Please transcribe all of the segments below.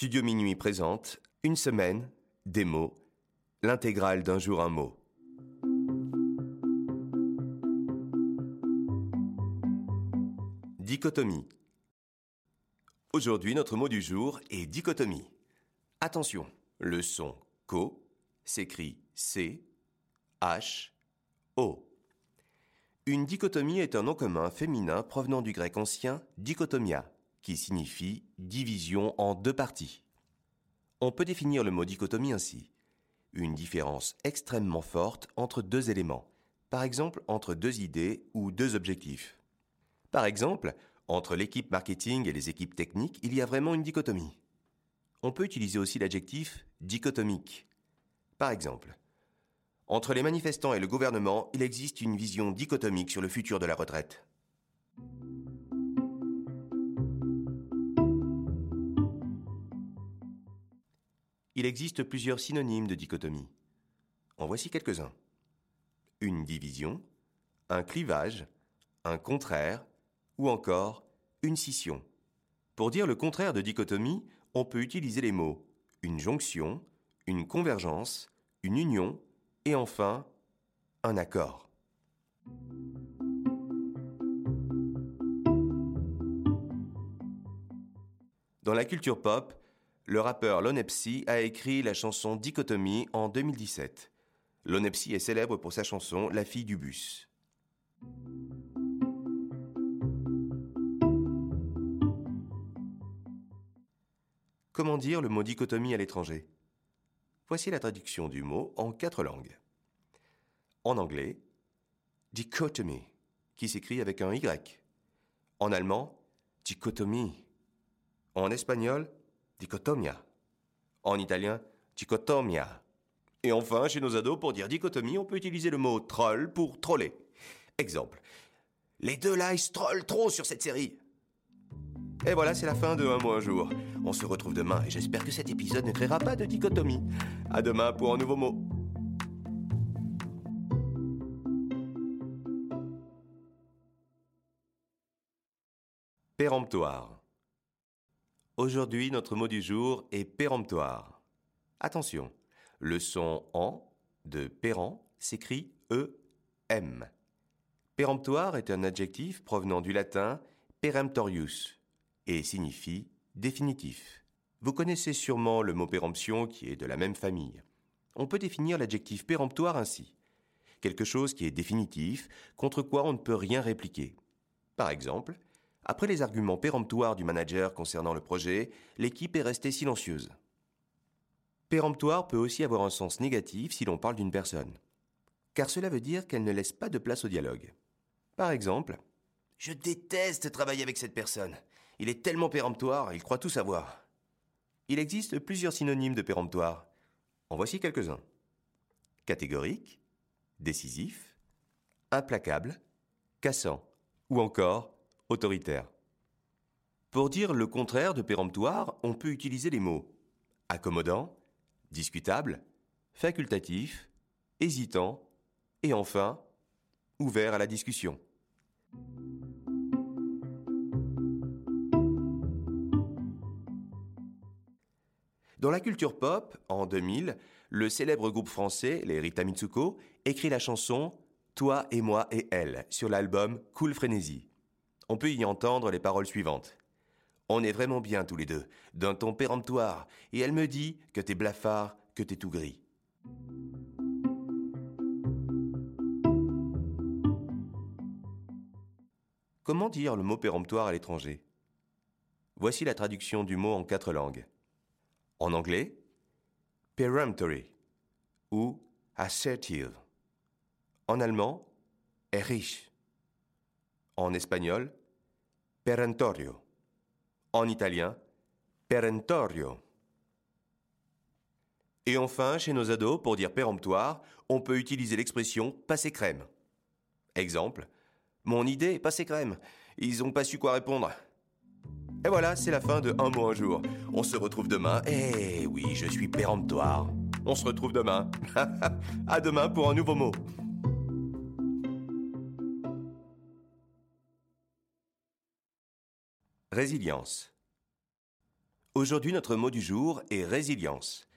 Studio Minuit présente Une semaine, des mots, l'intégrale d'un jour un mot. Dichotomie. Aujourd'hui, notre mot du jour est dichotomie. Attention, le son co s'écrit C, H, O. Une dichotomie est un nom commun féminin provenant du grec ancien dichotomia, qui signifie division en deux parties. On peut définir le mot dichotomie ainsi. Une différence extrêmement forte entre deux éléments, par exemple entre deux idées ou deux objectifs. Par exemple, entre l'équipe marketing et les équipes techniques, il y a vraiment une dichotomie. On peut utiliser aussi l'adjectif dichotomique. Par exemple, entre les manifestants et le gouvernement, il existe une vision dichotomique sur le futur de la retraite. Il existe plusieurs synonymes de dichotomie. En voici quelques-uns. Une division, un clivage, un contraire, ou encore une scission. Pour dire le contraire de dichotomie, on peut utiliser les mots une jonction, une convergence, une union et enfin, un accord. Dans la culture pop, le rappeur Lonepsy a écrit la chanson Dichotomie en 2017. Lonepsy est célèbre pour sa chanson La fille du bus. Comment dire le mot dichotomie à l'étranger? Voici la traduction du mot en quatre langues. En anglais, dichotomy, qui s'écrit avec un Y. En allemand, dichotomie. En espagnol, dichotomia. En italien, dichotomia. Et enfin, chez nos ados, pour dire dichotomie, on peut utiliser le mot troll pour troller. Exemple. Les deux se trollent trop sur cette série. Et voilà, c'est la fin de Un mois un jour. On se retrouve demain et j'espère que cet épisode ne créera pas de dichotomie. À demain pour un nouveau mot. Péremptoire. Aujourd'hui, notre mot du jour est péremptoire. Attention, le son en de pérant s'écrit E-M. Péremptoire est un adjectif provenant du latin peremptorius et signifie définitif. Vous connaissez sûrement le mot péremption qui est de la même famille. On peut définir l'adjectif péremptoire ainsi. Quelque chose qui est définitif, contre quoi on ne peut rien répliquer. Par exemple, après les arguments péremptoires du manager concernant le projet, l'équipe est restée silencieuse. Péremptoire peut aussi avoir un sens négatif si l'on parle d'une personne, car cela veut dire qu'elle ne laisse pas de place au dialogue. Par exemple, Je déteste travailler avec cette personne. Il est tellement péremptoire, il croit tout savoir. Il existe plusieurs synonymes de péremptoire. En voici quelques-uns. Catégorique, décisif, implacable, cassant ou encore autoritaire. Pour dire le contraire de péremptoire, on peut utiliser les mots accommodant, discutable, facultatif, hésitant et enfin ouvert à la discussion. Dans la culture pop, en 2000, le célèbre groupe français, les Rita Mitsuko, écrit la chanson Toi et moi et elle sur l'album Cool Frénésie. On peut y entendre les paroles suivantes. On est vraiment bien tous les deux, d'un ton péremptoire, et elle me dit que t'es blafard, que t'es tout gris. Comment dire le mot péremptoire à l'étranger? Voici la traduction du mot en quatre langues. En anglais, peremptory ou assertive. En allemand, erich. En espagnol, perentorio. En italien, perentorio. Et enfin, chez nos ados, pour dire péremptoire, on peut utiliser l'expression passer crème. Exemple, mon idée est passer crème. Ils n'ont pas su quoi répondre. Et voilà, c'est la fin de Un mot un jour. On se retrouve demain. Eh oui, je suis péremptoire. On se retrouve demain. à demain pour un nouveau mot. Résilience. Aujourd'hui, notre mot du jour est résilience.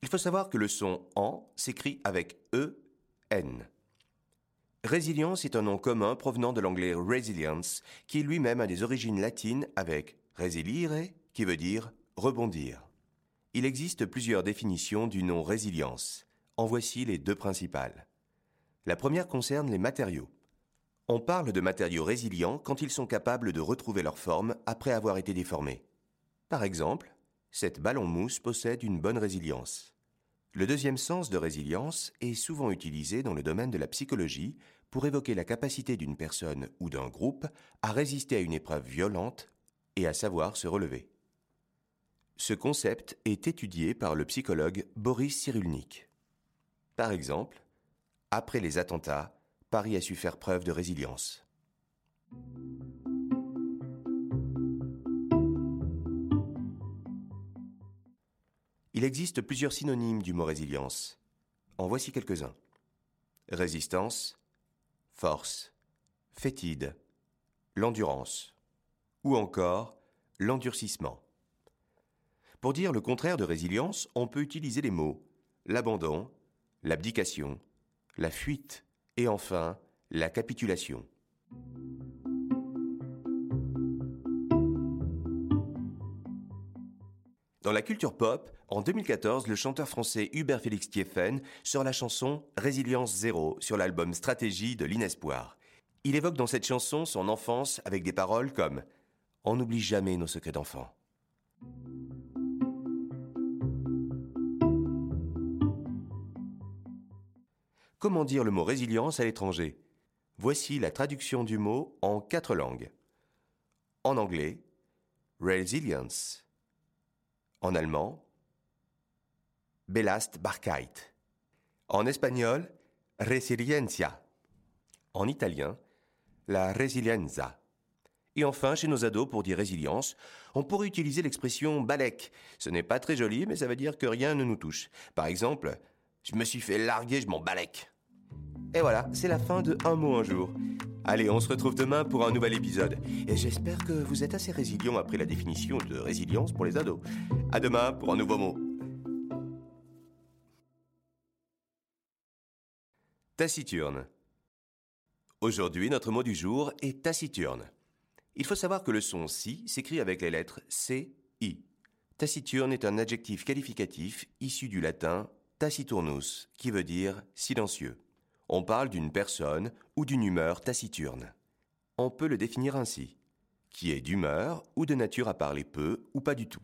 Il faut savoir que le son en s'écrit avec E, N. Résilience est un nom commun provenant de l'anglais resilience, qui lui-même a des origines latines avec resilire, qui veut dire rebondir. Il existe plusieurs définitions du nom résilience. En voici les deux principales. La première concerne les matériaux. On parle de matériaux résilients quand ils sont capables de retrouver leur forme après avoir été déformés. Par exemple, cette ballon mousse possède une bonne résilience. Le deuxième sens de résilience est souvent utilisé dans le domaine de la psychologie pour évoquer la capacité d'une personne ou d'un groupe à résister à une épreuve violente et à savoir se relever. Ce concept est étudié par le psychologue Boris Cyrulnik. Par exemple, après les attentats, Paris a su faire preuve de résilience. Il existe plusieurs synonymes du mot résilience. En voici quelques-uns. Résistance, force, fétide, l'endurance, ou encore l'endurcissement. Pour dire le contraire de résilience, on peut utiliser les mots l'abandon, l'abdication, la fuite et enfin la capitulation. Dans la culture pop, en 2014, le chanteur français Hubert Félix Thieffen sort la chanson Résilience zéro sur l'album Stratégie de l'Inespoir. Il évoque dans cette chanson son enfance avec des paroles comme On n'oublie jamais nos secrets d'enfant. Comment dire le mot résilience à l'étranger? Voici la traduction du mot en quatre langues. En anglais, resilience. En allemand, Belastbarkeit. En espagnol, resiliencia. En italien, la resilienza. Et enfin, chez nos ados, pour dire résilience, on pourrait utiliser l'expression balek. Ce n'est pas très joli, mais ça veut dire que rien ne nous touche. Par exemple, je me suis fait larguer, je m'en balèque. Et voilà, c'est la fin de Un mot un jour. Allez, on se retrouve demain pour un nouvel épisode. Et j'espère que vous êtes assez résilient après la définition de résilience pour les ados. À demain pour un nouveau mot. Taciturne. Aujourd'hui, notre mot du jour est taciturne. Il faut savoir que le son si s'écrit avec les lettres C, I. Taciturne est un adjectif qualificatif issu du latin taciturnus, qui veut dire silencieux. On parle d'une personne ou d'une humeur taciturne. On peut le définir ainsi, qui est d'humeur ou de nature à parler peu ou pas du tout.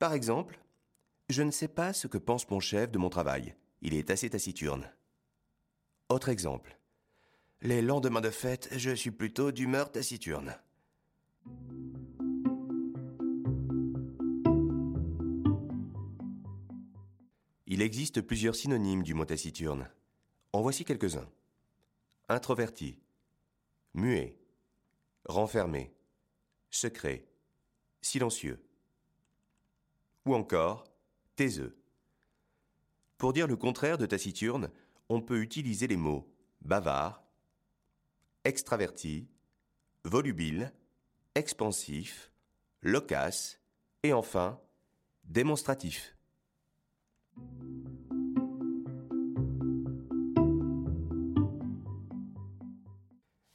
Par exemple, je ne sais pas ce que pense mon chef de mon travail. Il est assez taciturne. Autre exemple. Les lendemains de fête, je suis plutôt d'humeur taciturne. Il existe plusieurs synonymes du mot taciturne. En voici quelques-uns. Introverti, muet, renfermé, secret, silencieux. Ou encore taiseux. Pour dire le contraire de taciturne, on peut utiliser les mots bavard, extraverti, volubile, expansif, loquace et enfin démonstratif.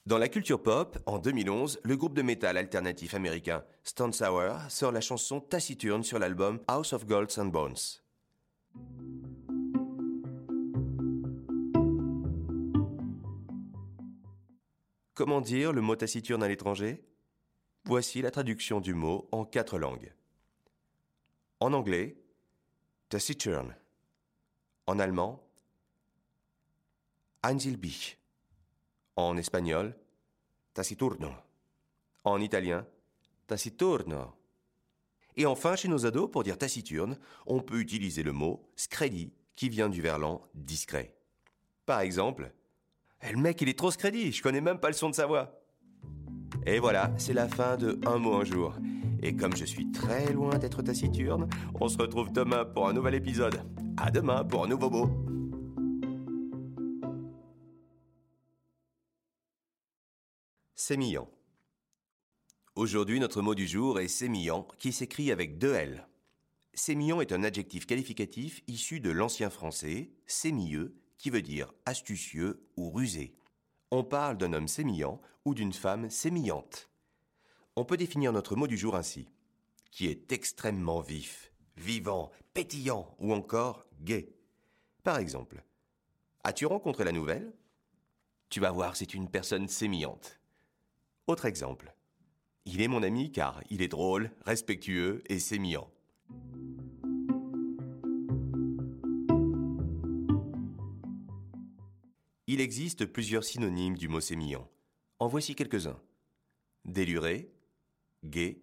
Dans la culture pop, en 2011, le groupe de métal alternatif américain Stone Sour sort la chanson taciturne sur l'album House of Golds and Bones. Comment dire le mot taciturne à l'étranger? Voici la traduction du mot en quatre langues. En anglais, taciturne. En allemand, Einsilbich. En espagnol, taciturno. En italien, taciturno. Et enfin, chez nos ados, pour dire taciturne, on peut utiliser le mot scredi, qui vient du verlan discret. Par exemple, eh, le mec, il est trop scredi, je connais même pas le son de sa voix. Et voilà, c'est la fin de Un mot un jour. Et comme je suis très loin d'être taciturne, on se retrouve demain pour un nouvel épisode. À demain pour un nouveau mot. Sémillant. Aujourd'hui, notre mot du jour est sémillant, qui s'écrit avec deux L. Sémillant est un adjectif qualificatif issu de l'ancien français sémilleux, qui veut dire astucieux ou rusé. On parle d'un homme sémillant ou d'une femme sémillante. On peut définir notre mot du jour ainsi qui est extrêmement vif, vivant, pétillant ou encore gai. Par exemple, as-tu rencontré la nouvelle? Tu vas voir, c'est une personne sémillante. Autre exemple, il est mon ami car il est drôle, respectueux et sémillant. Il existe plusieurs synonymes du mot sémillant. En voici quelques-uns. Déluré, gai,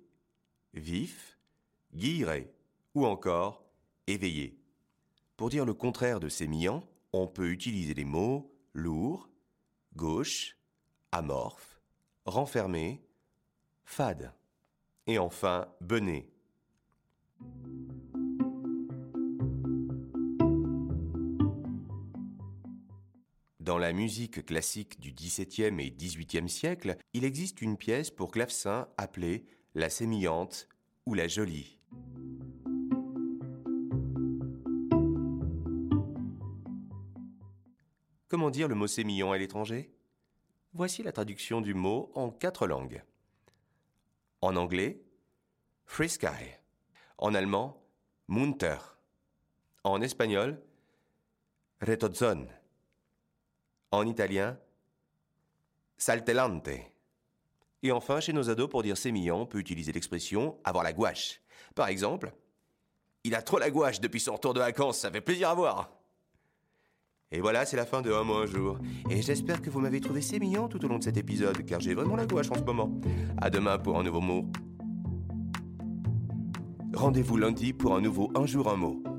vif, guilleret ou encore éveillé. Pour dire le contraire de sémillant, on peut utiliser les mots lourd, gauche, amorphe, renfermé, fade et enfin bené. Dans la musique classique du XVIIe et XVIIIe siècle, il existe une pièce pour clavecin appelée La sémillante ou La jolie. Comment dire le mot sémillant à l'étranger? Voici la traduction du mot en quatre langues. En anglais, Frisky. En allemand, Munter. En espagnol, Retozone en italien, saltellante. Et enfin, chez nos ados, pour dire sémillant, on peut utiliser l'expression avoir la gouache. Par exemple, il a trop la gouache depuis son retour de vacances, ça fait plaisir à voir. Et voilà, c'est la fin de Un mot un jour. Et j'espère que vous m'avez trouvé sémillant tout au long de cet épisode, car j'ai vraiment la gouache en ce moment. À demain pour un nouveau mot. Rendez-vous lundi pour un nouveau Un jour un mot.